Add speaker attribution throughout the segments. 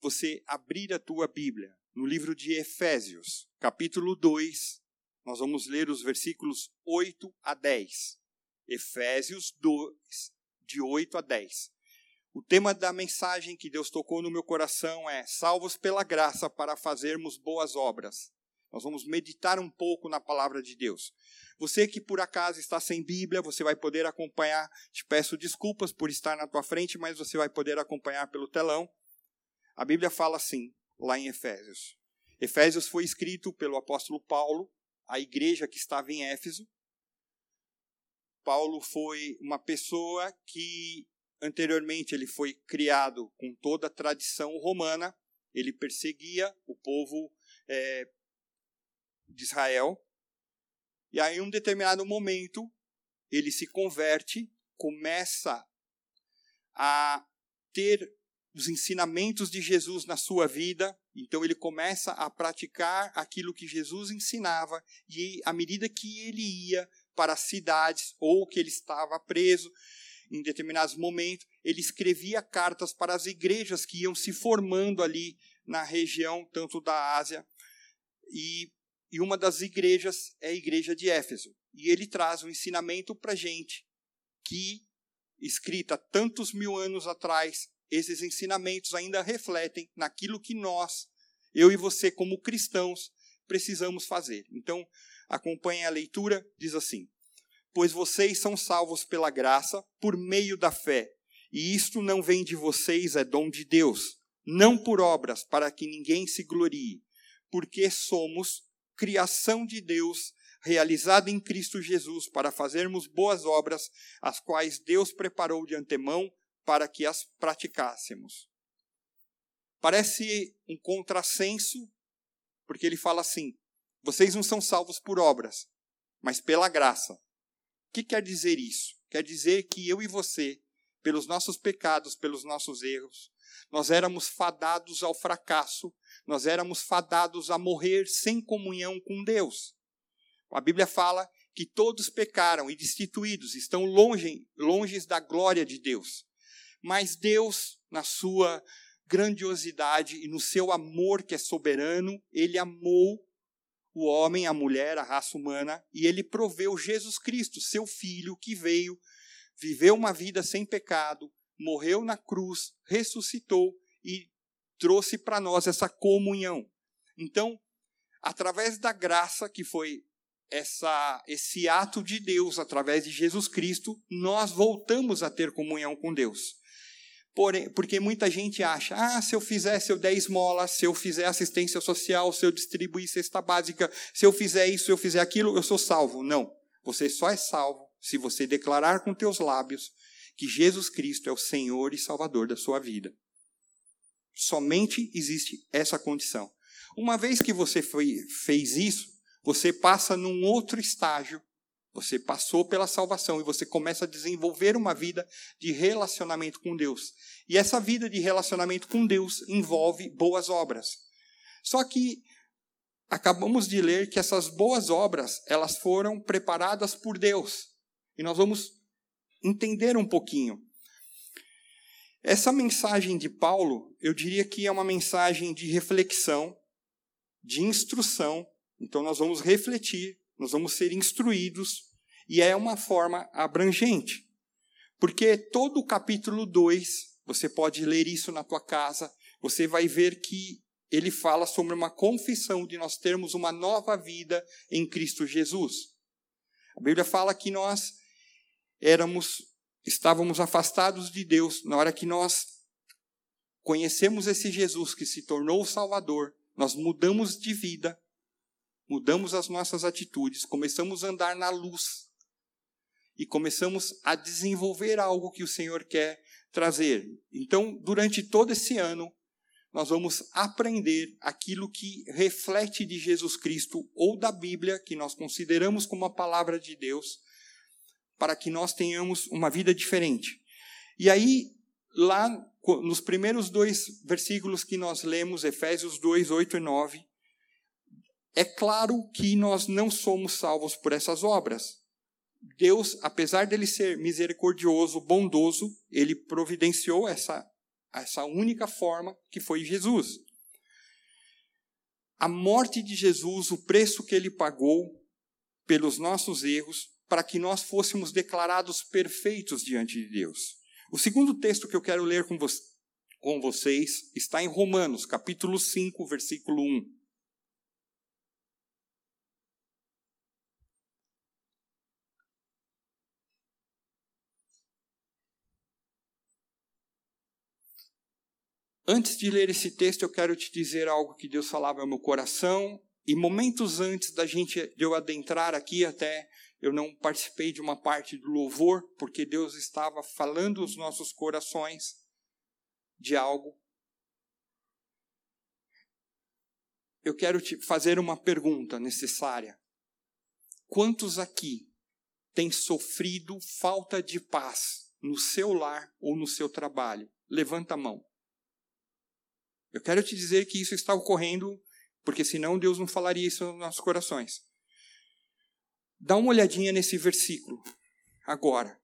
Speaker 1: você abrir a tua Bíblia no livro de Efésios, capítulo 2. Nós vamos ler os versículos 8 a 10. Efésios 2, de 8 a 10. O tema da mensagem que Deus tocou no meu coração é Salvos pela graça para fazermos boas obras. Nós vamos meditar um pouco na palavra de Deus. Você que por acaso está sem Bíblia, você vai poder acompanhar. Te peço desculpas por estar na tua frente, mas você vai poder acompanhar pelo telão. A Bíblia fala assim, lá em Efésios. Efésios foi escrito pelo apóstolo Paulo, à igreja que estava em Éfeso. Paulo foi uma pessoa que anteriormente ele foi criado com toda a tradição romana, ele perseguia o povo é, de Israel. E aí, em um determinado momento, ele se converte, começa a ter os ensinamentos de Jesus na sua vida. Então ele começa a praticar aquilo que Jesus ensinava e à medida que ele ia para as cidades ou que ele estava preso em determinados momentos, ele escrevia cartas para as igrejas que iam se formando ali na região tanto da Ásia e, e uma das igrejas é a igreja de Éfeso. E ele traz um ensinamento para gente que escrita tantos mil anos atrás esses ensinamentos ainda refletem naquilo que nós, eu e você, como cristãos, precisamos fazer. Então, acompanhem a leitura, diz assim: Pois vocês são salvos pela graça, por meio da fé, e isto não vem de vocês, é dom de Deus, não por obras, para que ninguém se glorie, porque somos criação de Deus, realizada em Cristo Jesus, para fazermos boas obras, as quais Deus preparou de antemão para que as praticássemos. Parece um contrassenso, porque ele fala assim: vocês não são salvos por obras, mas pela graça. O que quer dizer isso? Quer dizer que eu e você, pelos nossos pecados, pelos nossos erros, nós éramos fadados ao fracasso, nós éramos fadados a morrer sem comunhão com Deus. A Bíblia fala que todos pecaram e destituídos, estão longe, longe da glória de Deus. Mas Deus, na sua grandiosidade e no seu amor que é soberano, ele amou o homem, a mulher, a raça humana, e ele proveu Jesus Cristo, seu filho, que veio, viveu uma vida sem pecado, morreu na cruz, ressuscitou e trouxe para nós essa comunhão. Então, através da graça que foi essa, esse ato de Deus através de Jesus Cristo, nós voltamos a ter comunhão com Deus. Porém, porque muita gente acha, ah, se eu fizer, se eu der esmola, se eu fizer assistência social, se eu distribuir cesta básica, se eu fizer isso, se eu fizer aquilo, eu sou salvo. Não. Você só é salvo se você declarar com teus lábios que Jesus Cristo é o Senhor e Salvador da sua vida. Somente existe essa condição. Uma vez que você foi, fez isso, você passa num outro estágio você passou pela salvação e você começa a desenvolver uma vida de relacionamento com Deus. E essa vida de relacionamento com Deus envolve boas obras. Só que acabamos de ler que essas boas obras, elas foram preparadas por Deus. E nós vamos entender um pouquinho. Essa mensagem de Paulo, eu diria que é uma mensagem de reflexão, de instrução. Então nós vamos refletir nós vamos ser instruídos, e é uma forma abrangente. Porque todo o capítulo 2, você pode ler isso na tua casa, você vai ver que ele fala sobre uma confissão de nós termos uma nova vida em Cristo Jesus. A Bíblia fala que nós éramos estávamos afastados de Deus na hora que nós conhecemos esse Jesus que se tornou o Salvador, nós mudamos de vida, mudamos as nossas atitudes, começamos a andar na luz e começamos a desenvolver algo que o Senhor quer trazer. Então, durante todo esse ano, nós vamos aprender aquilo que reflete de Jesus Cristo ou da Bíblia, que nós consideramos como a palavra de Deus, para que nós tenhamos uma vida diferente. E aí, lá nos primeiros dois versículos que nós lemos, Efésios 2, 8 e 9, é claro que nós não somos salvos por essas obras. Deus, apesar dele ser misericordioso, bondoso, ele providenciou essa, essa única forma que foi Jesus. A morte de Jesus, o preço que ele pagou pelos nossos erros, para que nós fôssemos declarados perfeitos diante de Deus. O segundo texto que eu quero ler com, vo com vocês está em Romanos, capítulo 5, versículo 1. Antes de ler esse texto, eu quero te dizer algo que Deus falava ao meu coração. E momentos antes da gente de eu adentrar aqui, até eu não participei de uma parte do louvor, porque Deus estava falando os nossos corações de algo. Eu quero te fazer uma pergunta necessária. Quantos aqui têm sofrido falta de paz no seu lar ou no seu trabalho? Levanta a mão. Eu quero te dizer que isso está ocorrendo, porque senão Deus não falaria isso nos nossos corações. Dá uma olhadinha nesse versículo agora.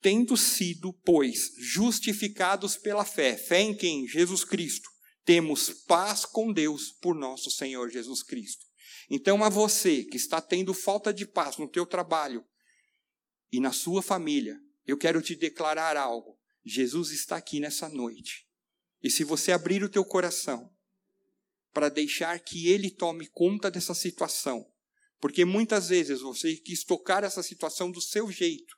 Speaker 1: Tendo sido, pois, justificados pela fé, fé em quem? Jesus Cristo, temos paz com Deus por nosso Senhor Jesus Cristo. Então, a você que está tendo falta de paz no teu trabalho e na sua família, eu quero te declarar algo. Jesus está aqui nessa noite e se você abrir o teu coração para deixar que ele tome conta dessa situação, porque muitas vezes você quis tocar essa situação do seu jeito,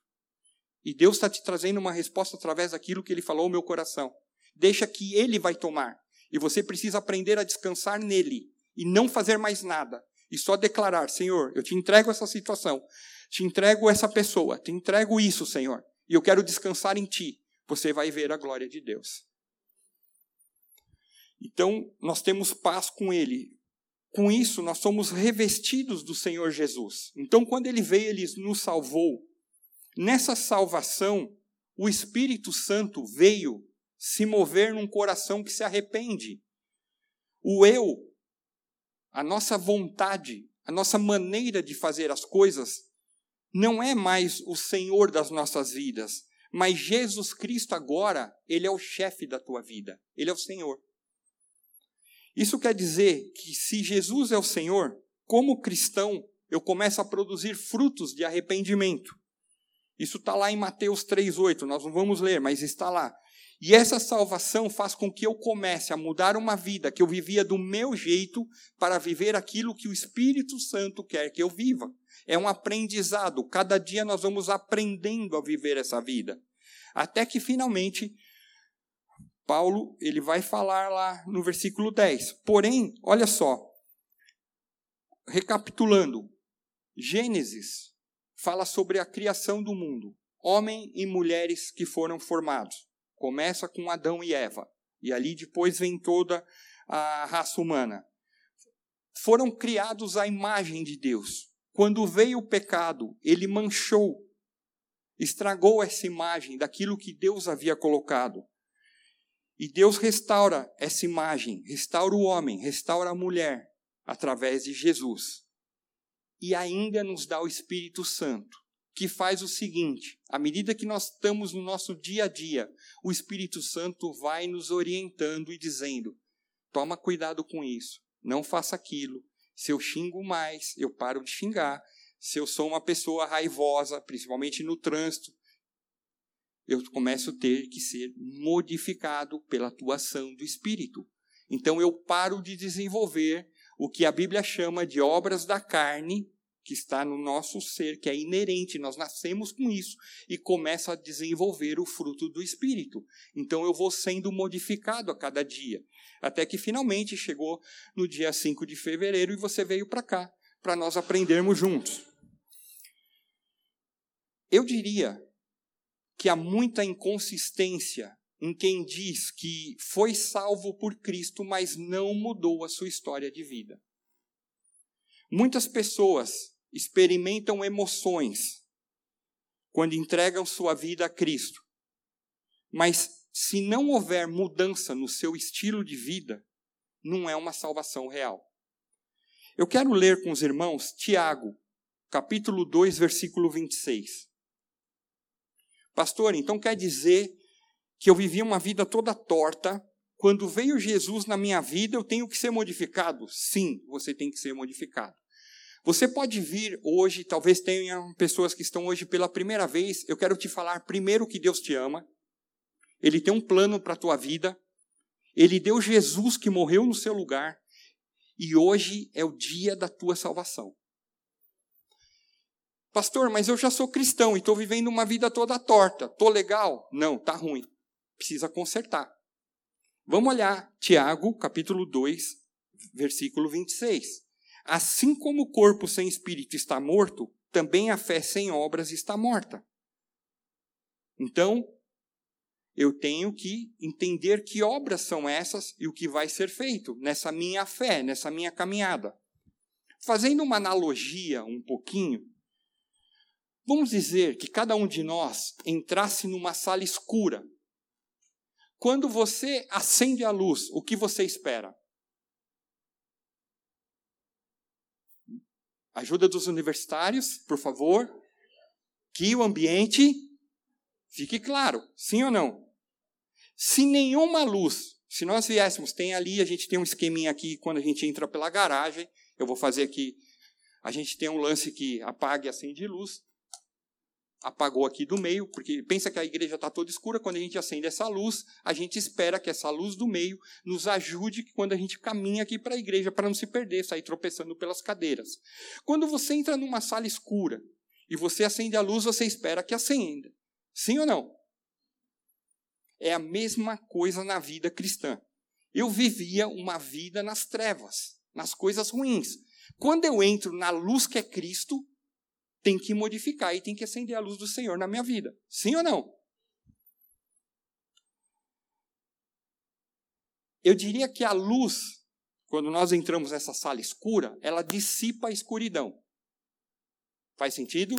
Speaker 1: e Deus está te trazendo uma resposta através daquilo que ele falou ao meu coração. Deixa que ele vai tomar, e você precisa aprender a descansar nele e não fazer mais nada, e só declarar: Senhor, eu te entrego essa situação, te entrego essa pessoa, te entrego isso, Senhor, e eu quero descansar em ti. Você vai ver a glória de Deus. Então, nós temos paz com Ele. Com isso, nós somos revestidos do Senhor Jesus. Então, quando Ele veio, Ele nos salvou. Nessa salvação, o Espírito Santo veio se mover num coração que se arrepende. O eu, a nossa vontade, a nossa maneira de fazer as coisas, não é mais o Senhor das nossas vidas, mas Jesus Cristo agora, Ele é o chefe da tua vida, Ele é o Senhor. Isso quer dizer que se Jesus é o Senhor, como cristão, eu começo a produzir frutos de arrependimento. Isso está lá em Mateus 3,8, nós não vamos ler, mas está lá. E essa salvação faz com que eu comece a mudar uma vida que eu vivia do meu jeito para viver aquilo que o Espírito Santo quer que eu viva. É um aprendizado, cada dia nós vamos aprendendo a viver essa vida. Até que finalmente Paulo, ele vai falar lá no versículo 10. Porém, olha só, recapitulando, Gênesis fala sobre a criação do mundo, homem e mulheres que foram formados. Começa com Adão e Eva, e ali depois vem toda a raça humana. Foram criados à imagem de Deus. Quando veio o pecado, ele manchou, estragou essa imagem daquilo que Deus havia colocado. E Deus restaura essa imagem, restaura o homem, restaura a mulher através de Jesus. E ainda nos dá o Espírito Santo, que faz o seguinte: à medida que nós estamos no nosso dia a dia, o Espírito Santo vai nos orientando e dizendo: toma cuidado com isso, não faça aquilo. Se eu xingo mais, eu paro de xingar. Se eu sou uma pessoa raivosa, principalmente no trânsito, eu começo a ter que ser modificado pela atuação do Espírito. Então eu paro de desenvolver o que a Bíblia chama de obras da carne, que está no nosso ser, que é inerente, nós nascemos com isso, e começo a desenvolver o fruto do Espírito. Então eu vou sendo modificado a cada dia. Até que finalmente chegou no dia 5 de fevereiro e você veio para cá, para nós aprendermos juntos. Eu diria que há muita inconsistência em quem diz que foi salvo por Cristo, mas não mudou a sua história de vida. Muitas pessoas experimentam emoções quando entregam sua vida a Cristo, mas se não houver mudança no seu estilo de vida, não é uma salvação real. Eu quero ler com os irmãos Tiago, capítulo 2, versículo 26. Pastor, então quer dizer que eu vivia uma vida toda torta. Quando veio Jesus na minha vida, eu tenho que ser modificado? Sim, você tem que ser modificado. Você pode vir hoje, talvez tenham pessoas que estão hoje pela primeira vez. Eu quero te falar primeiro que Deus te ama. Ele tem um plano para a tua vida. Ele deu Jesus que morreu no seu lugar. E hoje é o dia da tua salvação. Pastor, mas eu já sou cristão e estou vivendo uma vida toda torta. Estou legal? Não, está ruim. Precisa consertar. Vamos olhar Tiago, capítulo 2, versículo 26. Assim como o corpo sem espírito está morto, também a fé sem obras está morta. Então, eu tenho que entender que obras são essas e o que vai ser feito nessa minha fé, nessa minha caminhada. Fazendo uma analogia um pouquinho, vamos dizer que cada um de nós entrasse numa sala escura. Quando você acende a luz, o que você espera? Ajuda dos universitários, por favor. Que o ambiente fique claro, sim ou não? Se nenhuma luz, se nós viéssemos, tem ali, a gente tem um esqueminha aqui quando a gente entra pela garagem, eu vou fazer aqui, a gente tem um lance que apaga e acende luz, apagou aqui do meio, porque pensa que a igreja está toda escura, quando a gente acende essa luz, a gente espera que essa luz do meio nos ajude quando a gente caminha aqui para a igreja, para não se perder, sair tropeçando pelas cadeiras. Quando você entra numa sala escura e você acende a luz, você espera que acenda. Sim ou não? É a mesma coisa na vida cristã. Eu vivia uma vida nas trevas, nas coisas ruins. Quando eu entro na luz que é Cristo, tem que modificar e tem que acender a luz do Senhor na minha vida. Sim ou não? Eu diria que a luz, quando nós entramos nessa sala escura, ela dissipa a escuridão. Faz sentido?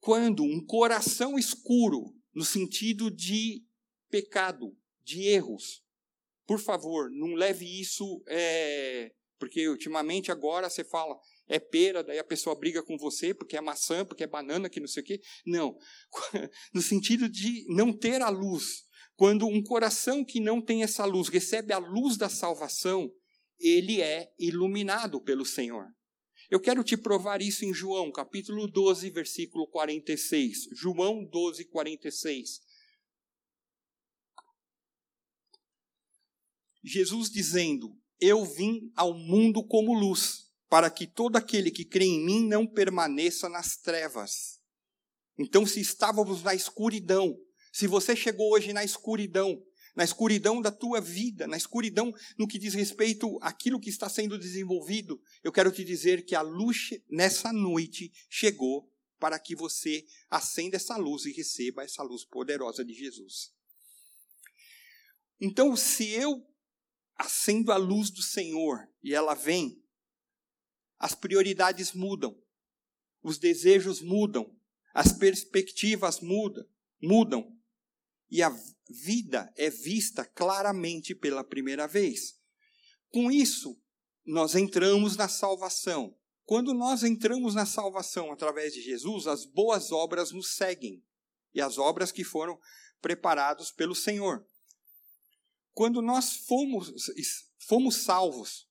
Speaker 1: Quando um coração escuro no sentido de pecado, de erros. Por favor, não leve isso, é, porque ultimamente agora você fala, é pera, daí a pessoa briga com você porque é maçã, porque é banana, que não sei o quê. Não. No sentido de não ter a luz. Quando um coração que não tem essa luz recebe a luz da salvação, ele é iluminado pelo Senhor. Eu quero te provar isso em João, capítulo 12, versículo 46. João 12, 46. Jesus dizendo: Eu vim ao mundo como luz, para que todo aquele que crê em mim não permaneça nas trevas. Então, se estávamos na escuridão, se você chegou hoje na escuridão, na escuridão da tua vida, na escuridão no que diz respeito àquilo que está sendo desenvolvido, eu quero te dizer que a luz nessa noite chegou para que você acenda essa luz e receba essa luz poderosa de Jesus. Então, se eu acendo a luz do Senhor e ela vem, as prioridades mudam, os desejos mudam, as perspectivas mudam, mudam e a vida é vista claramente pela primeira vez. Com isso, nós entramos na salvação. Quando nós entramos na salvação através de Jesus, as boas obras nos seguem e as obras que foram preparadas pelo Senhor. Quando nós fomos, fomos salvos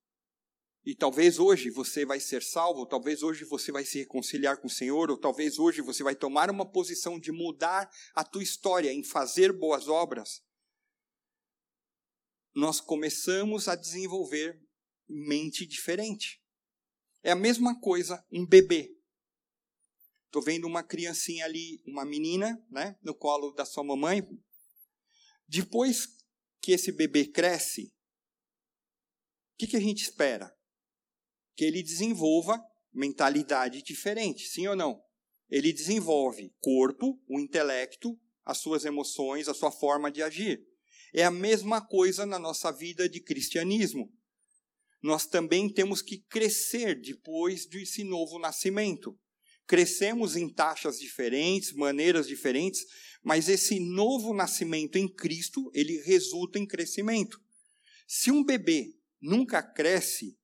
Speaker 1: e talvez hoje você vai ser salvo, talvez hoje você vai se reconciliar com o Senhor, ou talvez hoje você vai tomar uma posição de mudar a tua história em fazer boas obras. Nós começamos a desenvolver mente diferente. É a mesma coisa um bebê. Estou vendo uma criancinha ali, uma menina, né, no colo da sua mamãe. Depois que esse bebê cresce, o que, que a gente espera? Que ele desenvolva mentalidade diferente, sim ou não? Ele desenvolve corpo, o intelecto, as suas emoções, a sua forma de agir. É a mesma coisa na nossa vida de cristianismo. Nós também temos que crescer depois desse novo nascimento. Crescemos em taxas diferentes, maneiras diferentes, mas esse novo nascimento em Cristo, ele resulta em crescimento. Se um bebê nunca cresce,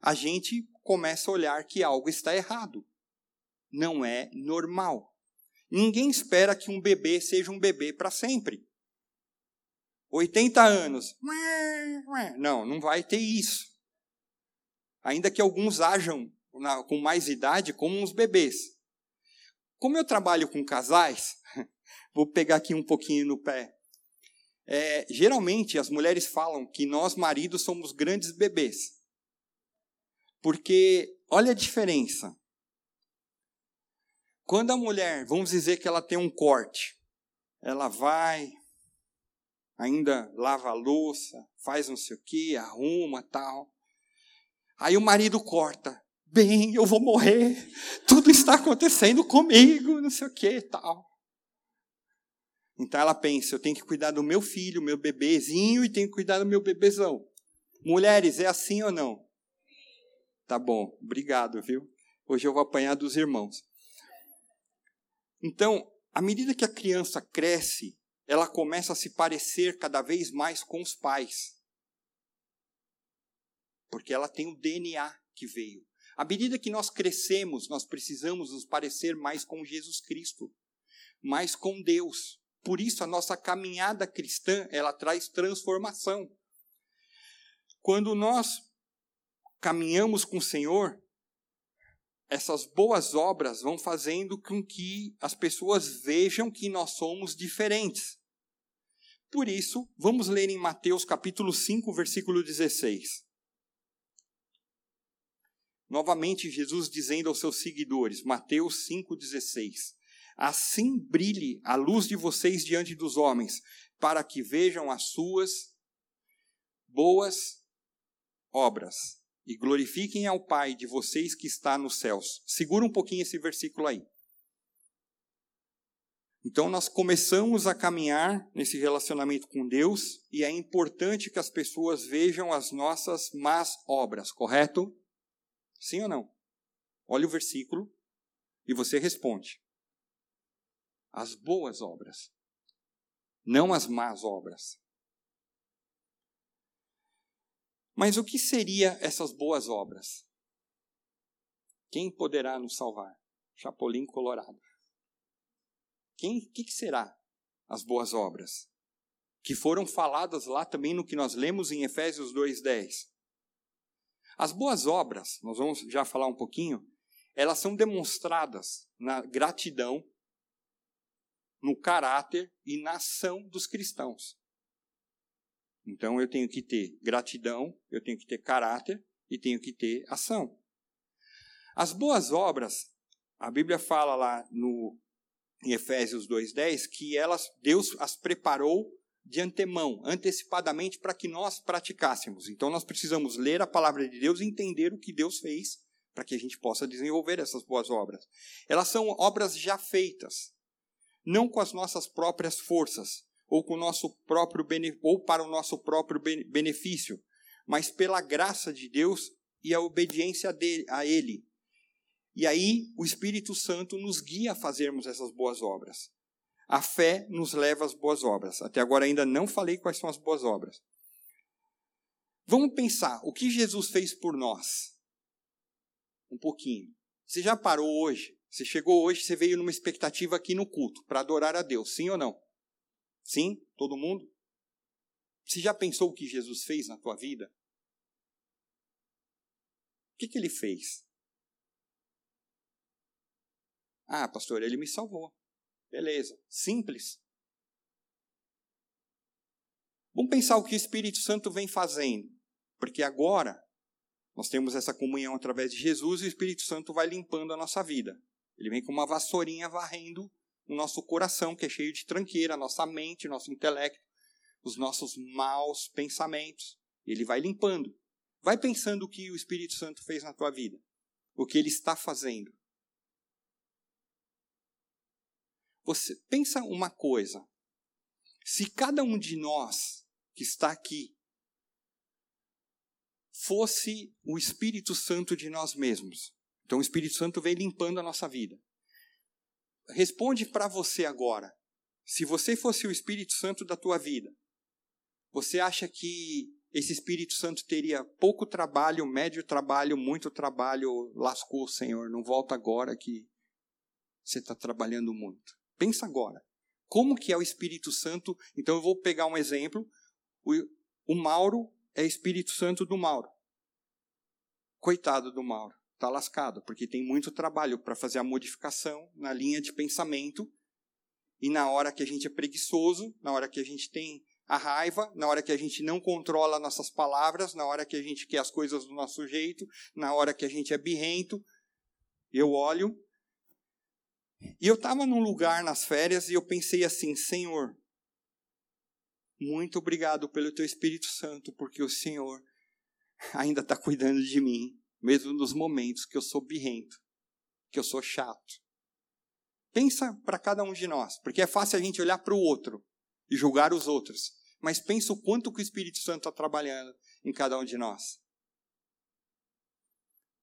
Speaker 1: a gente começa a olhar que algo está errado. Não é normal. Ninguém espera que um bebê seja um bebê para sempre. 80 anos. Não, não vai ter isso. Ainda que alguns ajam com mais idade como uns bebês. Como eu trabalho com casais, vou pegar aqui um pouquinho no pé. É, geralmente as mulheres falam que nós maridos somos grandes bebês. Porque olha a diferença. Quando a mulher, vamos dizer que ela tem um corte, ela vai, ainda lava a louça, faz não sei o que, arruma tal. Aí o marido corta. Bem, eu vou morrer. Tudo está acontecendo comigo, não sei o que tal. Então ela pensa, eu tenho que cuidar do meu filho, meu bebezinho, e tenho que cuidar do meu bebezão. Mulheres, é assim ou não? Tá bom, obrigado, viu? Hoje eu vou apanhar dos irmãos. Então, à medida que a criança cresce, ela começa a se parecer cada vez mais com os pais. Porque ela tem o DNA que veio. À medida que nós crescemos, nós precisamos nos parecer mais com Jesus Cristo, mais com Deus. Por isso a nossa caminhada cristã, ela traz transformação. Quando nós caminhamos com o Senhor, essas boas obras vão fazendo com que as pessoas vejam que nós somos diferentes. Por isso, vamos ler em Mateus capítulo 5, versículo 16. Novamente, Jesus dizendo aos seus seguidores, Mateus 5,16: Assim brilhe a luz de vocês diante dos homens, para que vejam as suas boas obras e glorifiquem ao Pai de vocês que está nos céus. Segura um pouquinho esse versículo aí. Então nós começamos a caminhar nesse relacionamento com Deus e é importante que as pessoas vejam as nossas más obras, correto? Sim ou não? Olha o versículo e você responde. As boas obras, não as más obras. Mas o que seria essas boas obras? Quem poderá nos salvar? Chapolin Colorado. Quem, que, que será as boas obras? Que foram faladas lá também no que nós lemos em Efésios 2:10. As boas obras, nós vamos já falar um pouquinho, elas são demonstradas na gratidão, no caráter e na ação dos cristãos. Então eu tenho que ter gratidão, eu tenho que ter caráter e tenho que ter ação. As boas obras, a Bíblia fala lá no em Efésios 2:10 que elas Deus as preparou de antemão, antecipadamente para que nós praticássemos. Então nós precisamos ler a palavra de Deus e entender o que Deus fez para que a gente possa desenvolver essas boas obras. Elas são obras já feitas, não com as nossas próprias forças, ou com nosso próprio ou para o nosso próprio benefício, mas pela graça de Deus e a obediência dele, a ele. E aí o Espírito Santo nos guia a fazermos essas boas obras. A fé nos leva às boas obras. Até agora ainda não falei quais são as boas obras. Vamos pensar o que Jesus fez por nós. Um pouquinho. Você já parou hoje? Você chegou hoje, você veio numa expectativa aqui no culto para adorar a Deus, sim ou não? Sim, todo mundo. Você já pensou o que Jesus fez na tua vida? O que, que ele fez? Ah, pastor, ele me salvou. Beleza, simples. Vamos pensar o que o Espírito Santo vem fazendo. Porque agora nós temos essa comunhão através de Jesus e o Espírito Santo vai limpando a nossa vida. Ele vem com uma vassourinha varrendo nosso coração, que é cheio de tranqueira, nossa mente, nosso intelecto, os nossos maus pensamentos. Ele vai limpando. Vai pensando o que o Espírito Santo fez na tua vida, o que ele está fazendo. você pensa uma coisa. Se cada um de nós que está aqui fosse o Espírito Santo de nós mesmos. Então o Espírito Santo vem limpando a nossa vida. Responde para você agora. Se você fosse o Espírito Santo da tua vida, você acha que esse Espírito Santo teria pouco trabalho, médio trabalho, muito trabalho? Lascou, Senhor, não volta agora que você está trabalhando muito. Pensa agora. Como que é o Espírito Santo? Então eu vou pegar um exemplo. O, o Mauro é Espírito Santo do Mauro. Coitado do Mauro, está lascado, porque tem muito trabalho para fazer a modificação na linha de pensamento. E na hora que a gente é preguiçoso, na hora que a gente tem a raiva, na hora que a gente não controla nossas palavras, na hora que a gente quer as coisas do nosso jeito, na hora que a gente é birrento, eu olho e eu estava num lugar nas férias e eu pensei assim: Senhor, muito obrigado pelo teu Espírito Santo, porque o Senhor ainda está cuidando de mim, mesmo nos momentos que eu sou birrento, que eu sou chato. Pensa para cada um de nós, porque é fácil a gente olhar para o outro e julgar os outros, mas pensa o quanto que o Espírito Santo está trabalhando em cada um de nós.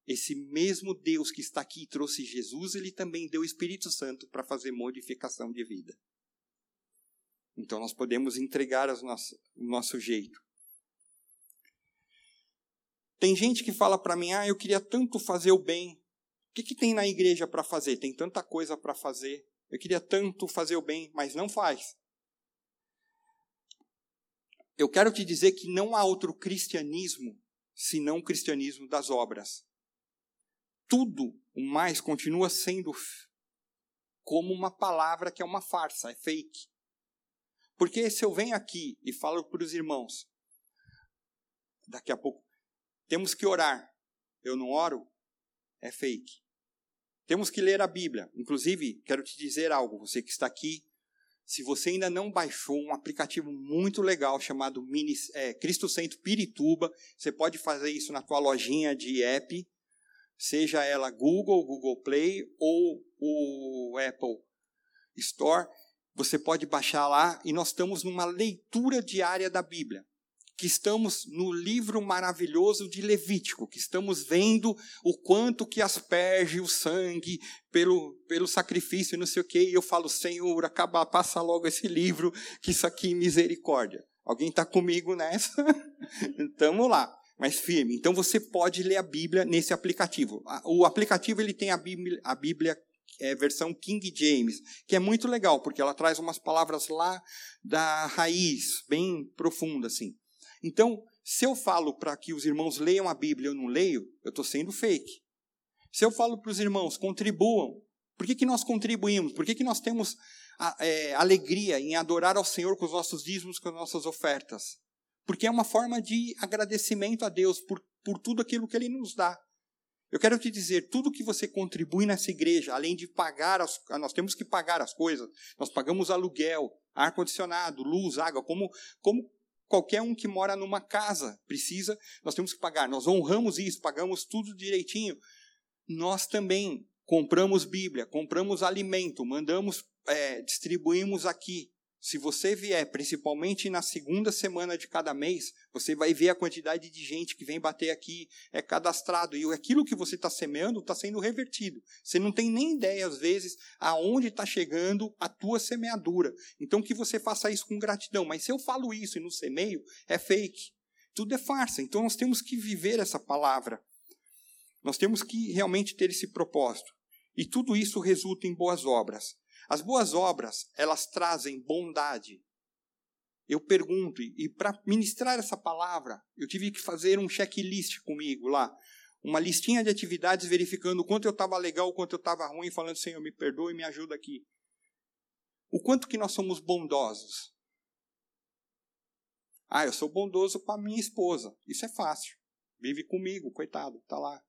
Speaker 1: Esse mesmo Deus que está aqui e trouxe Jesus, ele também deu o Espírito Santo para fazer modificação de vida. Então nós podemos entregar nosso, o nosso jeito. Tem gente que fala para mim: ah, eu queria tanto fazer o bem. O que, que tem na igreja para fazer? Tem tanta coisa para fazer. Eu queria tanto fazer o bem, mas não faz. Eu quero te dizer que não há outro cristianismo senão o cristianismo das obras tudo o mais continua sendo como uma palavra que é uma farsa, é fake. Porque se eu venho aqui e falo para os irmãos, daqui a pouco, temos que orar, eu não oro, é fake. Temos que ler a Bíblia. Inclusive, quero te dizer algo, você que está aqui, se você ainda não baixou um aplicativo muito legal chamado Mini, é, Cristo Centro Pirituba, você pode fazer isso na tua lojinha de app seja ela Google, Google Play ou o Apple Store, você pode baixar lá e nós estamos numa leitura diária da Bíblia. Que estamos no livro maravilhoso de Levítico, que estamos vendo o quanto que asperge o sangue pelo, pelo sacrifício e não sei o quê, e eu falo, Senhor, acaba, passa logo esse livro, que isso aqui é misericórdia. Alguém está comigo nessa? Estamos lá mais firme. Então você pode ler a Bíblia nesse aplicativo. O aplicativo ele tem a Bíblia, a Bíblia é, versão King James, que é muito legal, porque ela traz umas palavras lá da raiz, bem profunda assim. Então, se eu falo para que os irmãos leiam a Bíblia e eu não leio, eu estou sendo fake. Se eu falo para os irmãos, contribuam, por que, que nós contribuímos? Por que, que nós temos a, é, alegria em adorar ao Senhor com os nossos dízimos, com as nossas ofertas? porque é uma forma de agradecimento a Deus por, por tudo aquilo que Ele nos dá. Eu quero te dizer, tudo que você contribui nessa igreja, além de pagar, as, nós temos que pagar as coisas, nós pagamos aluguel, ar-condicionado, luz, água, como, como qualquer um que mora numa casa precisa, nós temos que pagar. Nós honramos isso, pagamos tudo direitinho. Nós também compramos Bíblia, compramos alimento, mandamos, é, distribuímos aqui. Se você vier, principalmente na segunda semana de cada mês, você vai ver a quantidade de gente que vem bater aqui, é cadastrado. E aquilo que você está semeando está sendo revertido. Você não tem nem ideia, às vezes, aonde está chegando a tua semeadura. Então, que você faça isso com gratidão. Mas se eu falo isso e não semeio, é fake. Tudo é farsa. Então, nós temos que viver essa palavra. Nós temos que realmente ter esse propósito. E tudo isso resulta em boas obras. As boas obras, elas trazem bondade. Eu pergunto, e para ministrar essa palavra, eu tive que fazer um checklist comigo lá, uma listinha de atividades verificando o quanto eu estava legal, o quanto eu estava ruim, falando, Senhor, me perdoe me ajuda aqui. O quanto que nós somos bondosos. Ah, eu sou bondoso com a minha esposa. Isso é fácil. Vive comigo, coitado, tá lá.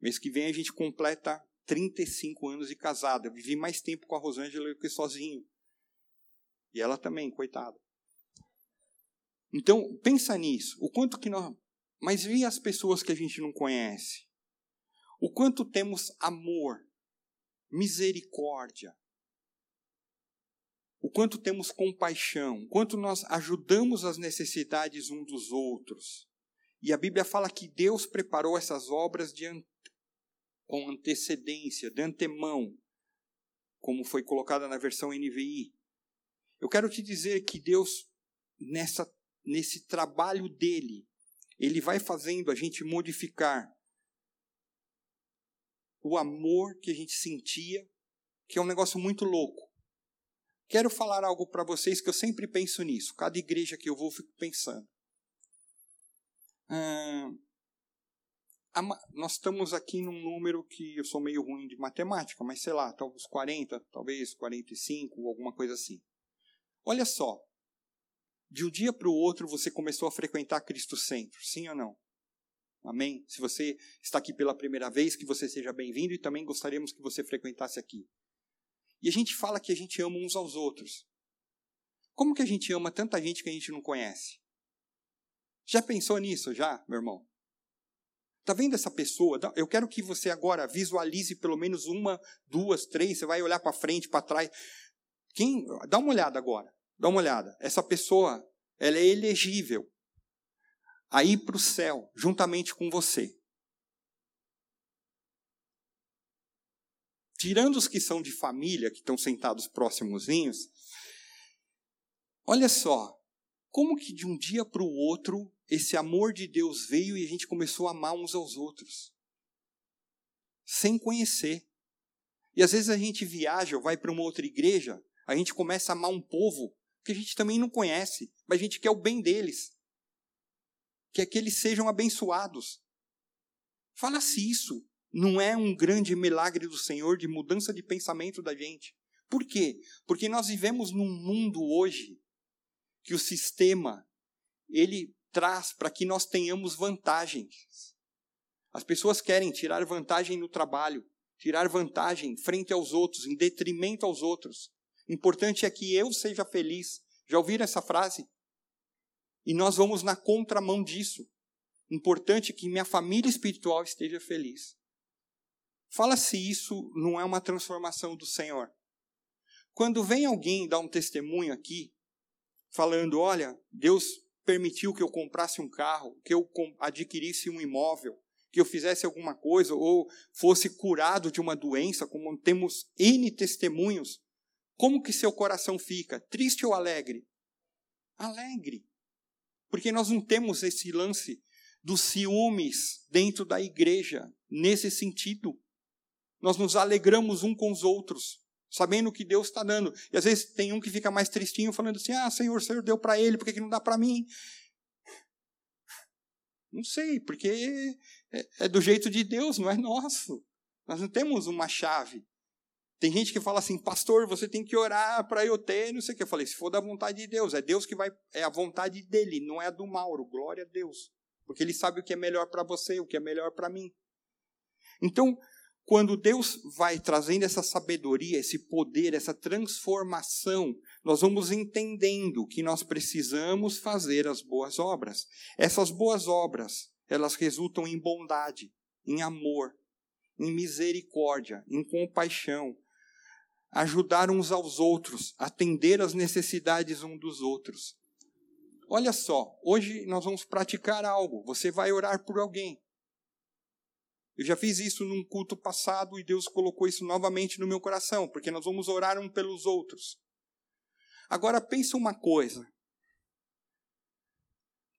Speaker 1: Mês que vem a gente completa 35 anos de casado. Eu vivi mais tempo com a Rosângela do que sozinho. E ela também, coitada. Então, pensa nisso. O quanto que nós. Mas e as pessoas que a gente não conhece? O quanto temos amor, misericórdia. o quanto temos compaixão, o quanto nós ajudamos as necessidades um dos outros. E a Bíblia fala que Deus preparou essas obras de, com antecedência, de antemão, como foi colocada na versão NVI. Eu quero te dizer que Deus, nessa, nesse trabalho dele, ele vai fazendo a gente modificar o amor que a gente sentia, que é um negócio muito louco. Quero falar algo para vocês que eu sempre penso nisso. Cada igreja que eu vou, fico pensando. Nós estamos aqui num número que eu sou meio ruim de matemática, mas sei lá, talvez 40, talvez 45, alguma coisa assim. Olha só, de um dia para o outro você começou a frequentar Cristo Centro, sim ou não? Amém? Se você está aqui pela primeira vez, que você seja bem-vindo e também gostaríamos que você frequentasse aqui. E a gente fala que a gente ama uns aos outros. Como que a gente ama tanta gente que a gente não conhece? Já pensou nisso, já, meu irmão? Tá vendo essa pessoa? Eu quero que você agora visualize pelo menos uma, duas, três. Você vai olhar para frente, para trás. Quem? Dá uma olhada agora. Dá uma olhada. Essa pessoa, ela é elegível a ir para o céu juntamente com você. Tirando os que são de família, que estão sentados próximozinhos, olha só, como que de um dia para o outro esse amor de Deus veio e a gente começou a amar uns aos outros, sem conhecer. E às vezes a gente viaja ou vai para uma outra igreja, a gente começa a amar um povo que a gente também não conhece, mas a gente quer o bem deles, quer que eles sejam abençoados. Fala-se isso, não é um grande milagre do Senhor de mudança de pensamento da gente. Por quê? Porque nós vivemos num mundo hoje que o sistema ele traz para que nós tenhamos vantagens. As pessoas querem tirar vantagem no trabalho, tirar vantagem frente aos outros, em detrimento aos outros. Importante é que eu seja feliz. Já ouviram essa frase? E nós vamos na contramão disso. Importante é que minha família espiritual esteja feliz. Fala se isso não é uma transformação do Senhor. Quando vem alguém dar um testemunho aqui, falando: olha, Deus permitiu que eu comprasse um carro, que eu adquirisse um imóvel, que eu fizesse alguma coisa, ou fosse curado de uma doença, como temos N testemunhos, como que seu coração fica? Triste ou alegre? Alegre. Porque nós não temos esse lance dos ciúmes dentro da igreja, nesse sentido. Nós nos alegramos um com os outros sabendo que Deus está dando. E às vezes tem um que fica mais tristinho, falando assim: Ah, Senhor, o Senhor deu para ele, por que, que não dá para mim? Não sei, porque é, é do jeito de Deus, não é nosso. Nós não temos uma chave. Tem gente que fala assim, pastor, você tem que orar para eu ter, não sei o que. Eu falei, se for da vontade de Deus, é Deus que vai, é a vontade dele, não é a do Mauro. Glória a Deus. Porque ele sabe o que é melhor para você, o que é melhor para mim. Então, quando Deus vai trazendo essa sabedoria, esse poder, essa transformação, nós vamos entendendo que nós precisamos fazer as boas obras. Essas boas obras, elas resultam em bondade, em amor, em misericórdia, em compaixão, ajudar uns aos outros, atender às necessidades uns dos outros. Olha só, hoje nós vamos praticar algo. Você vai orar por alguém. Eu já fiz isso num culto passado e Deus colocou isso novamente no meu coração, porque nós vamos orar um pelos outros. Agora pensa uma coisa.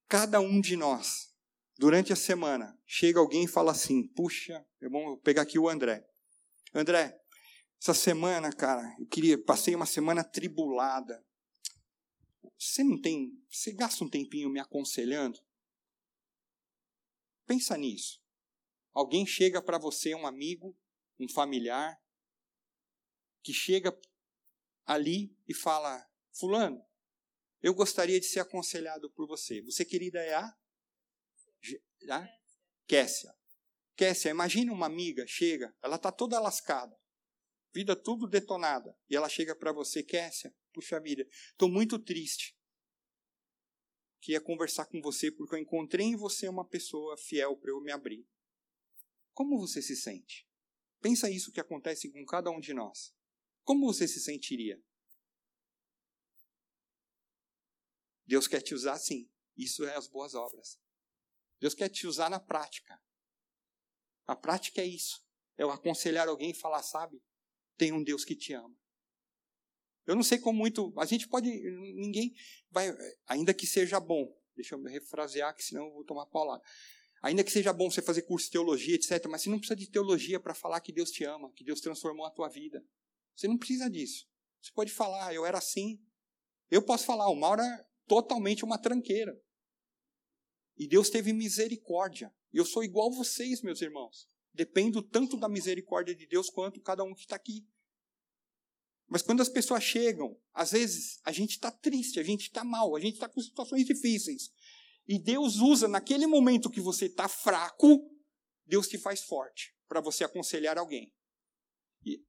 Speaker 1: Cada um de nós, durante a semana, chega alguém e fala assim: "Puxa, vou pegar aqui o André. André, essa semana, cara, eu queria, passei uma semana tribulada. Você não tem, você gasta um tempinho me aconselhando? Pensa nisso. Alguém chega para você, um amigo, um familiar, que chega ali e fala: Fulano, eu gostaria de ser aconselhado por você. Você, querida, é a? a? Kessia. Kessia, imagina uma amiga, chega, ela está toda lascada, vida tudo detonada, e ela chega para você, Kessia, puxa vida, estou muito triste. Queria conversar com você porque eu encontrei em você uma pessoa fiel para eu me abrir. Como você se sente? Pensa isso que acontece com cada um de nós. Como você se sentiria? Deus quer te usar sim. Isso é as boas obras. Deus quer te usar na prática. A prática é isso. É eu aconselhar alguém e falar, sabe, tem um Deus que te ama. Eu não sei como muito. A gente pode. Ninguém vai. Ainda que seja bom. Deixa eu refrasear, que senão eu vou tomar paulada. Ainda que seja bom você fazer curso de teologia, etc., mas você não precisa de teologia para falar que Deus te ama, que Deus transformou a tua vida. Você não precisa disso. Você pode falar, eu era assim. Eu posso falar, o Mauro é totalmente uma tranqueira. E Deus teve misericórdia. Eu sou igual vocês, meus irmãos. Dependo tanto da misericórdia de Deus quanto cada um que está aqui. Mas quando as pessoas chegam, às vezes a gente está triste, a gente está mal, a gente está com situações difíceis. E Deus usa, naquele momento que você está fraco, Deus te faz forte para você aconselhar alguém. E...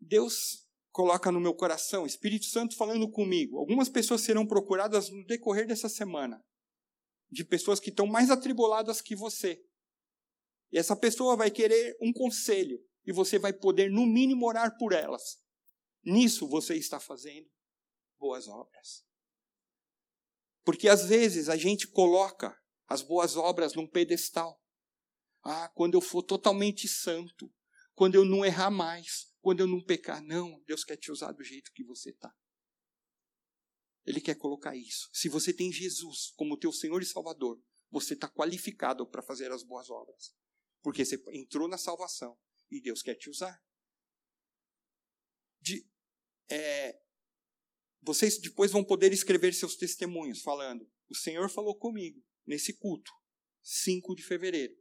Speaker 1: Deus coloca no meu coração, Espírito Santo falando comigo. Algumas pessoas serão procuradas no decorrer dessa semana, de pessoas que estão mais atribuladas que você. E essa pessoa vai querer um conselho, e você vai poder, no mínimo, orar por elas. Nisso você está fazendo boas obras. Porque às vezes a gente coloca as boas obras num pedestal. Ah, quando eu for totalmente santo, quando eu não errar mais, quando eu não pecar. Não, Deus quer te usar do jeito que você está. Ele quer colocar isso. Se você tem Jesus como teu Senhor e Salvador, você está qualificado para fazer as boas obras. Porque você entrou na salvação e Deus quer te usar. De, é, vocês depois vão poder escrever seus testemunhos falando: O Senhor falou comigo nesse culto, 5 de fevereiro.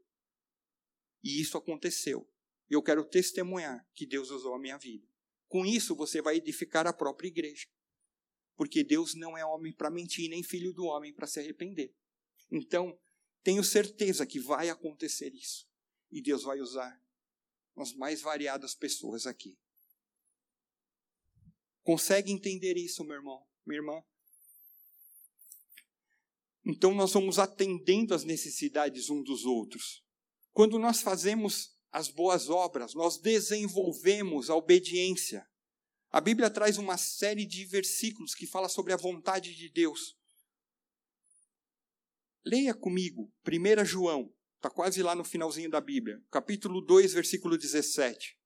Speaker 1: E isso aconteceu. E eu quero testemunhar que Deus usou a minha vida. Com isso, você vai edificar a própria igreja. Porque Deus não é homem para mentir, nem filho do homem para se arrepender. Então, tenho certeza que vai acontecer isso. E Deus vai usar as mais variadas pessoas aqui. Consegue entender isso, meu irmão, minha irmã? Então nós vamos atendendo às necessidades um dos outros. Quando nós fazemos as boas obras, nós desenvolvemos a obediência. A Bíblia traz uma série de versículos que fala sobre a vontade de Deus. Leia comigo, 1 João, está quase lá no finalzinho da Bíblia, capítulo 2, versículo 17.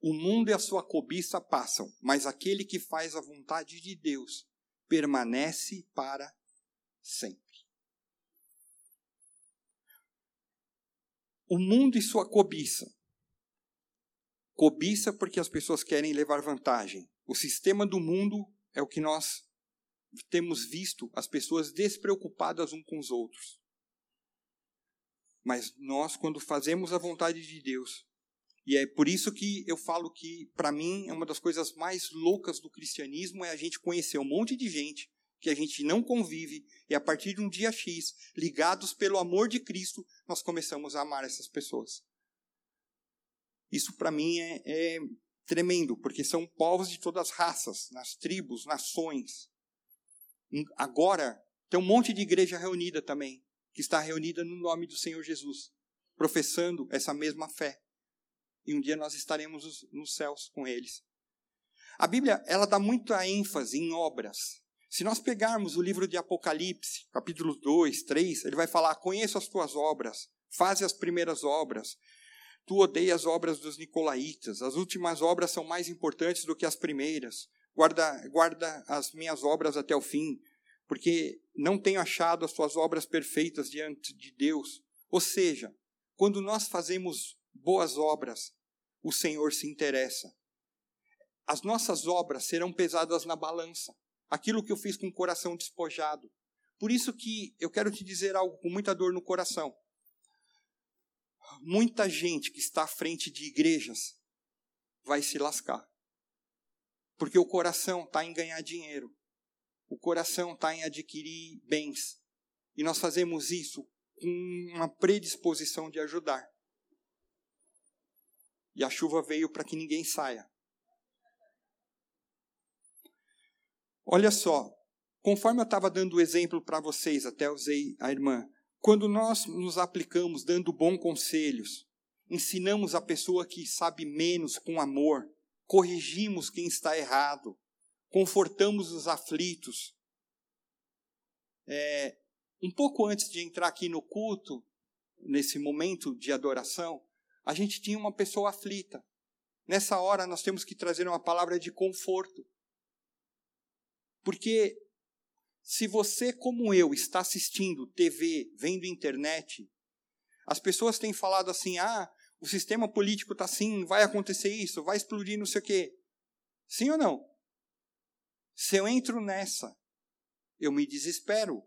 Speaker 1: O mundo e a sua cobiça passam, mas aquele que faz a vontade de Deus permanece para sempre. O mundo e sua cobiça. Cobiça porque as pessoas querem levar vantagem. O sistema do mundo é o que nós temos visto as pessoas despreocupadas uns com os outros. Mas nós, quando fazemos a vontade de Deus, e é por isso que eu falo que, para mim, é uma das coisas mais loucas do cristianismo é a gente conhecer um monte de gente que a gente não convive e a partir de um dia X, ligados pelo amor de Cristo, nós começamos a amar essas pessoas. Isso para mim é, é tremendo, porque são povos de todas as raças, nas tribos, nações. Agora, tem um monte de igreja reunida também, que está reunida no nome do Senhor Jesus, professando essa mesma fé e um dia nós estaremos nos céus com eles. A Bíblia, ela dá muita ênfase em obras. Se nós pegarmos o livro de Apocalipse, capítulos 2, 3, ele vai falar: Conheço as tuas obras, faze as primeiras obras. Tu odeias as obras dos nicolaítas, as últimas obras são mais importantes do que as primeiras. Guarda, guarda as minhas obras até o fim, porque não tenho achado as tuas obras perfeitas diante de Deus. Ou seja, quando nós fazemos boas obras, o Senhor se interessa. As nossas obras serão pesadas na balança. Aquilo que eu fiz com o coração despojado. Por isso que eu quero te dizer algo com muita dor no coração. Muita gente que está à frente de igrejas vai se lascar. Porque o coração está em ganhar dinheiro. O coração está em adquirir bens. E nós fazemos isso com uma predisposição de ajudar e a chuva veio para que ninguém saia. Olha só, Conforme eu estava dando o exemplo para vocês, até usei a irmã, quando nós nos aplicamos dando bons conselhos, ensinamos a pessoa que sabe menos com amor, corrigimos quem está errado, confortamos os aflitos. É, um pouco antes de entrar aqui no culto, nesse momento de adoração, a gente tinha uma pessoa aflita. Nessa hora nós temos que trazer uma palavra de conforto. Porque se você, como eu, está assistindo TV, vendo internet, as pessoas têm falado assim: ah, o sistema político está assim, vai acontecer isso, vai explodir não sei o quê. Sim ou não? Se eu entro nessa, eu me desespero.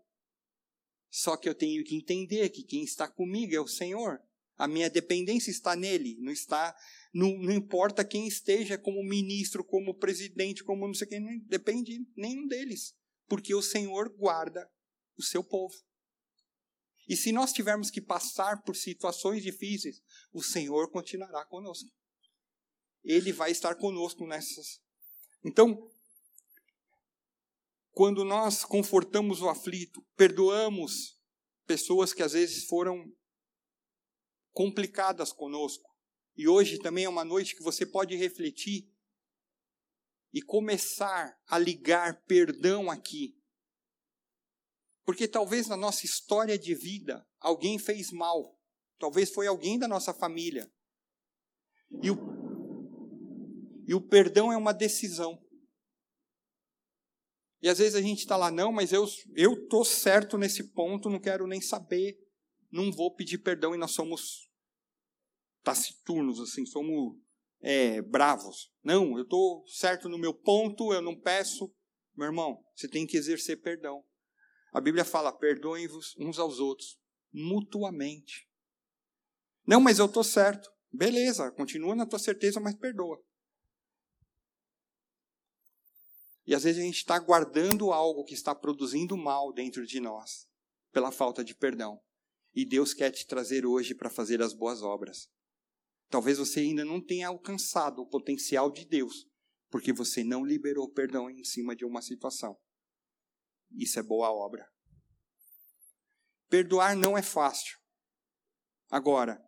Speaker 1: Só que eu tenho que entender que quem está comigo é o Senhor. A minha dependência está nele, não está. Não, não importa quem esteja como ministro, como presidente, como não sei quem, não depende nenhum deles. Porque o Senhor guarda o seu povo. E se nós tivermos que passar por situações difíceis, o Senhor continuará conosco. Ele vai estar conosco nessas. Então, quando nós confortamos o aflito, perdoamos pessoas que às vezes foram complicadas conosco. E hoje também é uma noite que você pode refletir e começar a ligar perdão aqui. Porque talvez na nossa história de vida alguém fez mal. Talvez foi alguém da nossa família. E o, e o perdão é uma decisão. E às vezes a gente está lá, não, mas eu tô certo nesse ponto, não quero nem saber, não vou pedir perdão e nós somos taciturnos, assim, somos é, bravos. Não, eu estou certo no meu ponto, eu não peço. Meu irmão, você tem que exercer perdão. A Bíblia fala: perdoem-vos uns aos outros, mutuamente. Não, mas eu estou certo. Beleza, continua na tua certeza, mas perdoa. E às vezes a gente está guardando algo que está produzindo mal dentro de nós, pela falta de perdão. E Deus quer te trazer hoje para fazer as boas obras. Talvez você ainda não tenha alcançado o potencial de Deus, porque você não liberou perdão em cima de uma situação. Isso é boa obra. Perdoar não é fácil. Agora,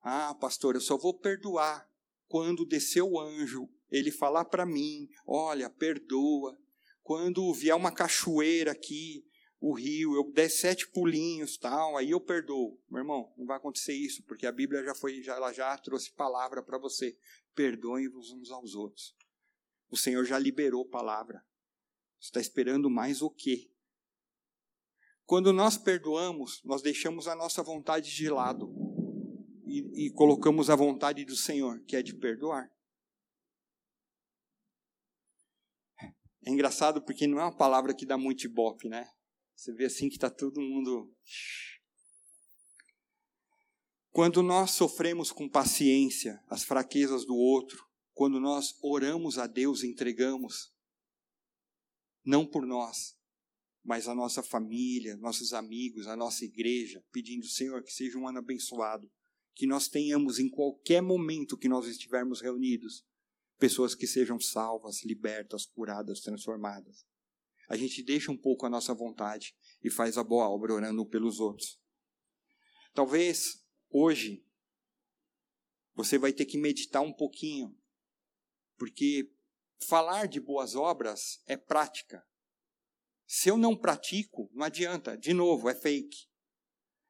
Speaker 1: ah, pastor, eu só vou perdoar quando descer o anjo ele falar para mim: olha, perdoa. Quando vier uma cachoeira aqui, o rio, eu der sete pulinhos, tal, aí eu perdoo. Meu irmão, não vai acontecer isso, porque a Bíblia já foi, já, ela já trouxe palavra para você. Perdoem-vos uns aos outros. O Senhor já liberou palavra. Você está esperando mais o quê? Quando nós perdoamos, nós deixamos a nossa vontade de lado e, e colocamos a vontade do Senhor, que é de perdoar. É engraçado porque não é uma palavra que dá muito ibope, né? Você vê assim que está todo mundo. Quando nós sofremos com paciência as fraquezas do outro, quando nós oramos a Deus entregamos, não por nós, mas a nossa família, nossos amigos, a nossa igreja, pedindo, Senhor, que seja um ano abençoado, que nós tenhamos em qualquer momento que nós estivermos reunidos, pessoas que sejam salvas, libertas, curadas, transformadas. A gente deixa um pouco a nossa vontade e faz a boa obra orando pelos outros. Talvez hoje você vai ter que meditar um pouquinho, porque falar de boas obras é prática. Se eu não pratico, não adianta, de novo, é fake.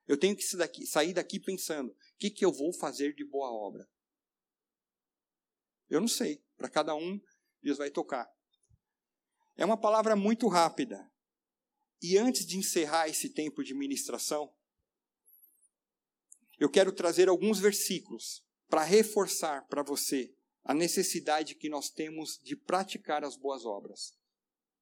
Speaker 1: Eu tenho que sair daqui pensando: o que, que eu vou fazer de boa obra? Eu não sei. Para cada um, Deus vai tocar. É uma palavra muito rápida. E antes de encerrar esse tempo de ministração, eu quero trazer alguns versículos para reforçar para você a necessidade que nós temos de praticar as boas obras.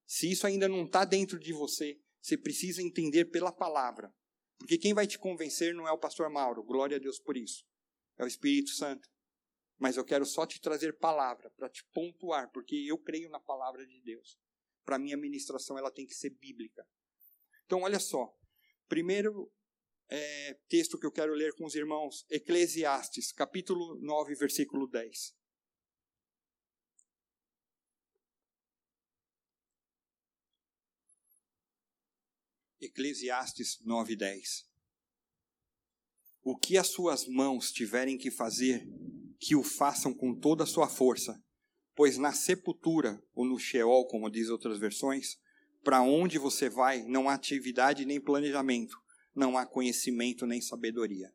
Speaker 1: Se isso ainda não está dentro de você, você precisa entender pela palavra. Porque quem vai te convencer não é o pastor Mauro, glória a Deus por isso. É o Espírito Santo mas eu quero só te trazer palavra para te pontuar, porque eu creio na palavra de Deus. Para mim a ministração ela tem que ser bíblica. Então olha só, primeiro é, texto que eu quero ler com os irmãos, Eclesiastes, capítulo 9, versículo 10. Eclesiastes 9:10. O que as suas mãos tiverem que fazer, que o façam com toda a sua força, pois na sepultura ou no Sheol, como diz outras versões, para onde você vai, não há atividade nem planejamento, não há conhecimento nem sabedoria.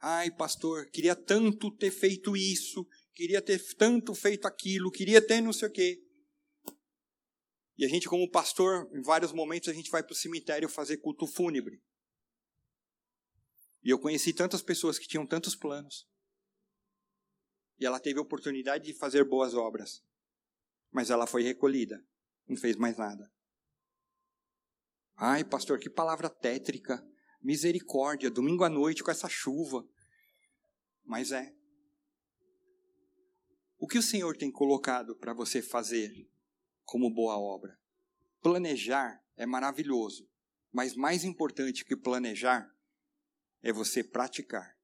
Speaker 1: Ai, pastor, queria tanto ter feito isso, queria ter tanto feito aquilo, queria ter não sei o quê. E a gente, como pastor, em vários momentos a gente vai para o cemitério fazer culto fúnebre. E eu conheci tantas pessoas que tinham tantos planos. E ela teve a oportunidade de fazer boas obras. Mas ela foi recolhida. Não fez mais nada. Ai, pastor, que palavra tétrica. Misericórdia, domingo à noite com essa chuva. Mas é. O que o Senhor tem colocado para você fazer como boa obra. Planejar é maravilhoso, mas mais importante que planejar é você praticar.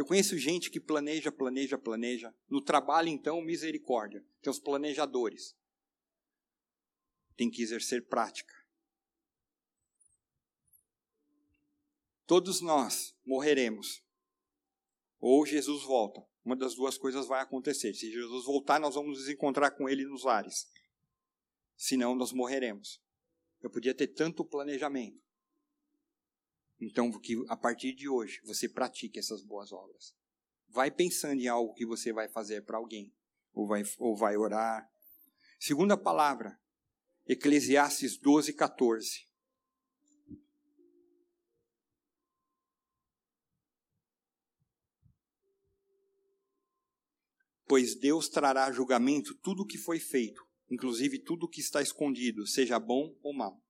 Speaker 1: Eu conheço gente que planeja, planeja, planeja. No trabalho, então, misericórdia. Tem os planejadores. Tem que exercer prática. Todos nós morreremos. Ou Jesus volta. Uma das duas coisas vai acontecer. Se Jesus voltar, nós vamos nos encontrar com ele nos ares senão nós morreremos. Eu podia ter tanto planejamento. Então, que a partir de hoje você pratique essas boas obras. Vai pensando em algo que você vai fazer para alguém, ou vai, ou vai orar. Segunda palavra, Eclesiastes 12, 14. Pois Deus trará julgamento tudo o que foi feito, inclusive tudo que está escondido, seja bom ou mal.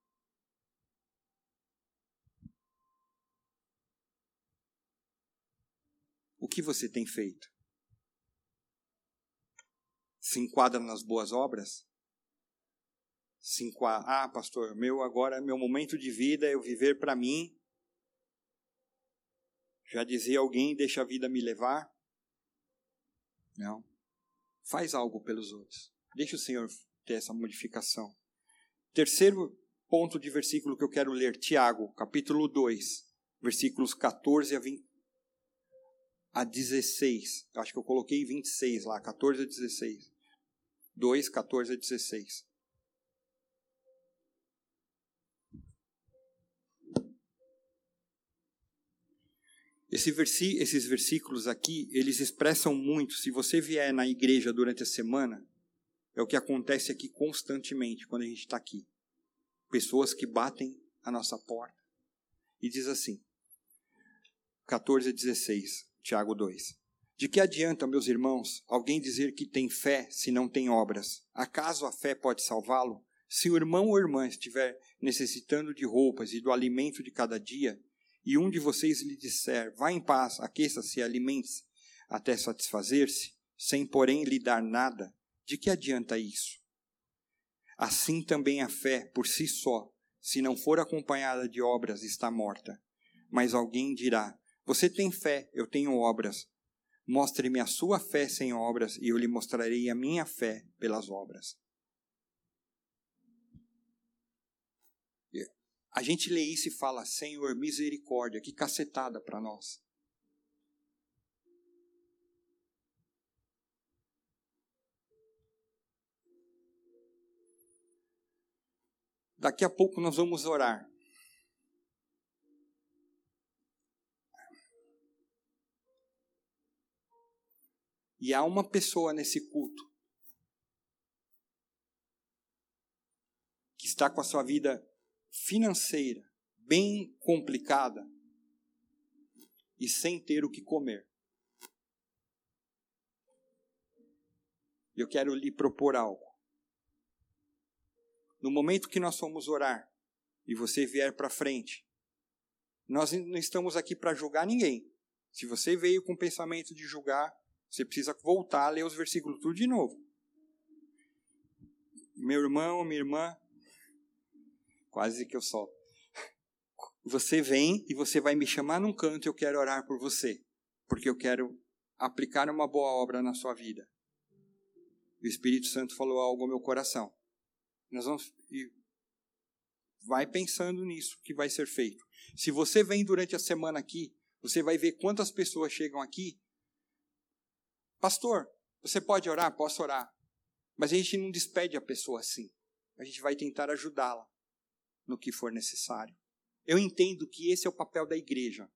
Speaker 1: Que você tem feito? Se enquadra nas boas obras? Se enquadra, ah, pastor, meu agora meu momento de vida é eu viver para mim. Já dizia alguém, deixa a vida me levar. Não. Faz algo pelos outros. Deixa o Senhor ter essa modificação. Terceiro ponto de versículo que eu quero ler, Tiago, capítulo 2, versículos 14 a, 20, a 16. Acho que eu coloquei 26 lá, 14 a 16. 2, 14 a 16. Esse versi esses versículos aqui, eles expressam muito. Se você vier na igreja durante a semana, é o que acontece aqui constantemente quando a gente está aqui. Pessoas que batem a nossa porta. E diz assim, 14 a 16, Tiago 2. De que adianta, meus irmãos, alguém dizer que tem fé se não tem obras? Acaso a fé pode salvá-lo? Se o irmão ou irmã estiver necessitando de roupas e do alimento de cada dia, e um de vocês lhe disser, vá em paz, aqueça-se e alimente-se, até satisfazer-se, sem porém lhe dar nada, de que adianta isso? Assim também a fé, por si só, se não for acompanhada de obras, está morta. Mas alguém dirá: Você tem fé, eu tenho obras. Mostre-me a sua fé sem obras, e eu lhe mostrarei a minha fé pelas obras. A gente lê isso e fala: Senhor, misericórdia, que cacetada para nós. Daqui a pouco nós vamos orar. E há uma pessoa nesse culto que está com a sua vida financeira bem complicada e sem ter o que comer. Eu quero lhe propor algo. No momento que nós formos orar e você vier para frente, nós não estamos aqui para julgar ninguém. Se você veio com o pensamento de julgar, você precisa voltar a ler os versículos tudo de novo. Meu irmão, minha irmã, quase que eu solto. Você vem e você vai me chamar num canto e eu quero orar por você, porque eu quero aplicar uma boa obra na sua vida. O Espírito Santo falou algo ao meu coração. Nós vamos, vai pensando nisso que vai ser feito. Se você vem durante a semana aqui, você vai ver quantas pessoas chegam aqui. Pastor, você pode orar? Posso orar. Mas a gente não despede a pessoa assim. A gente vai tentar ajudá-la no que for necessário. Eu entendo que esse é o papel da igreja.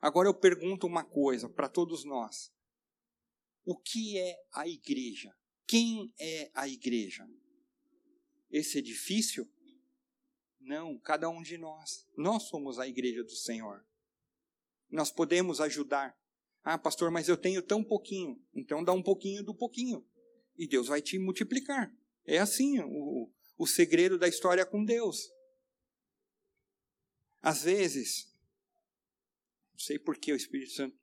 Speaker 1: Agora eu pergunto uma coisa para todos nós: o que é a igreja? Quem é a igreja? Esse edifício? Não, cada um de nós. Nós somos a igreja do Senhor. Nós podemos ajudar. Ah, pastor, mas eu tenho tão pouquinho. Então dá um pouquinho do pouquinho. E Deus vai te multiplicar. É assim o, o segredo da história com Deus. Às vezes, não sei por que o Espírito Santo.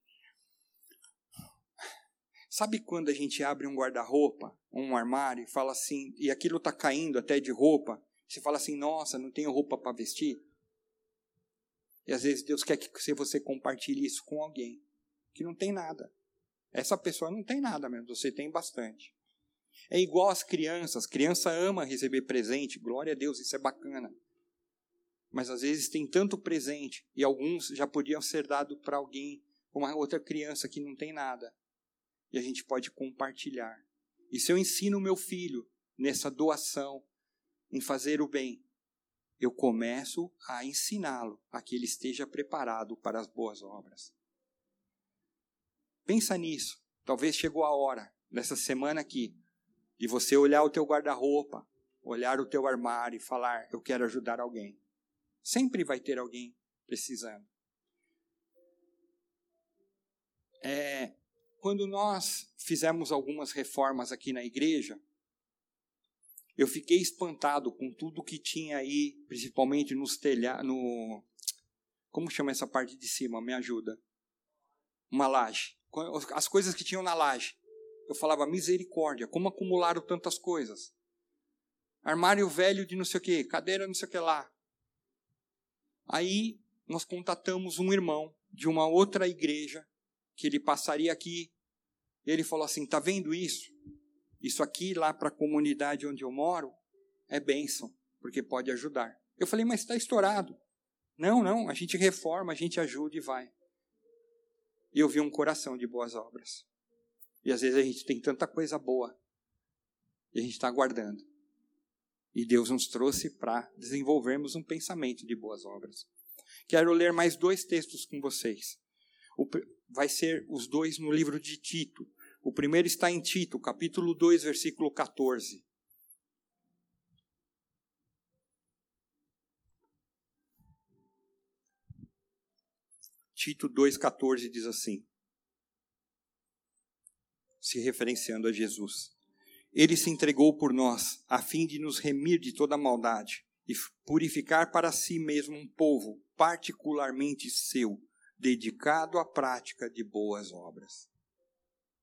Speaker 1: Sabe quando a gente abre um guarda-roupa, um armário, e fala assim, e aquilo está caindo até de roupa, você fala assim, nossa, não tenho roupa para vestir? E às vezes Deus quer que você compartilhe isso com alguém que não tem nada. Essa pessoa não tem nada mesmo, você tem bastante. É igual às crianças, criança ama receber presente, glória a Deus, isso é bacana. Mas às vezes tem tanto presente e alguns já podiam ser dados para alguém, uma outra criança que não tem nada. E a gente pode compartilhar. E se eu ensino o meu filho nessa doação, em fazer o bem, eu começo a ensiná-lo a que ele esteja preparado para as boas obras. Pensa nisso. Talvez chegou a hora, nessa semana aqui, de você olhar o teu guarda-roupa, olhar o teu armário e falar: Eu quero ajudar alguém. Sempre vai ter alguém precisando. É, quando nós fizemos algumas reformas aqui na igreja, eu fiquei espantado com tudo que tinha aí, principalmente nos telhados, no como chama essa parte de cima? Me ajuda. Uma laje. As coisas que tinham na laje. Eu falava, misericórdia, como acumularam tantas coisas? Armário velho de não sei o que, cadeira não sei o que lá. Aí nós contatamos um irmão de uma outra igreja que ele passaria aqui. Ele falou assim: "Tá vendo isso? Isso aqui lá para a comunidade onde eu moro é bênção, porque pode ajudar". Eu falei: "Mas está estourado". Não, não, a gente reforma, a gente ajuda e vai. E eu vi um coração de boas obras. E às vezes a gente tem tanta coisa boa e a gente está aguardando. E Deus nos trouxe para desenvolvermos um pensamento de boas obras. Quero ler mais dois textos com vocês. O, vai ser os dois no livro de Tito. O primeiro está em Tito, capítulo 2, versículo 14. Tito 2,14 diz assim, se referenciando a Jesus. Ele se entregou por nós, a fim de nos remir de toda maldade e purificar para si mesmo um povo particularmente seu, dedicado à prática de boas obras.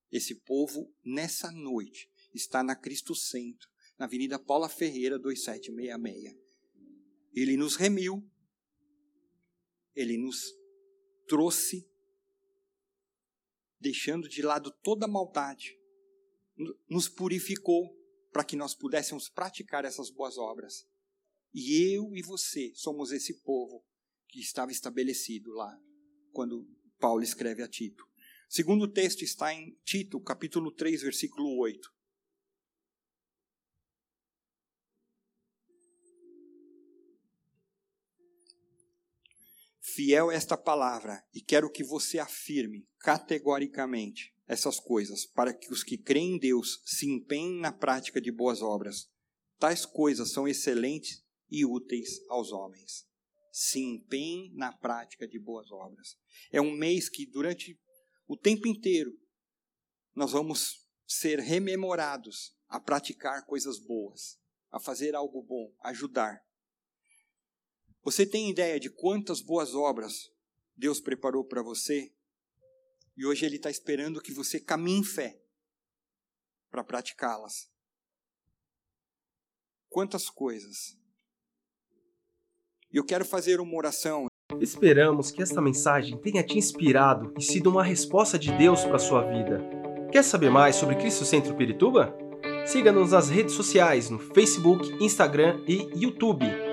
Speaker 1: Esse povo, nessa noite, está na Cristo Centro, na Avenida Paula Ferreira, 2766. Ele nos remiu, ele nos trouxe, deixando de lado toda a maldade, nos purificou para que nós pudéssemos praticar essas boas obras. E eu e você somos esse povo que estava estabelecido lá, quando Paulo escreve a Tito. O segundo texto está em Tito, capítulo 3, versículo 8. Fiel esta palavra, e quero que você afirme categoricamente essas coisas, para que os que creem em Deus se empenhem na prática de boas obras. Tais coisas são excelentes e úteis aos homens. Se empenhem na prática de boas obras. É um mês que, durante o tempo inteiro, nós vamos ser rememorados a praticar coisas boas, a fazer algo bom, ajudar. Você tem ideia de quantas boas obras Deus preparou para você e hoje Ele está esperando que você caminhe em fé para praticá-las. Quantas coisas. E eu quero fazer uma oração.
Speaker 2: Esperamos que esta mensagem tenha te inspirado e sido uma resposta de Deus para sua vida. Quer saber mais sobre Cristo Centro Pirituba? Siga-nos nas redes sociais no Facebook, Instagram e YouTube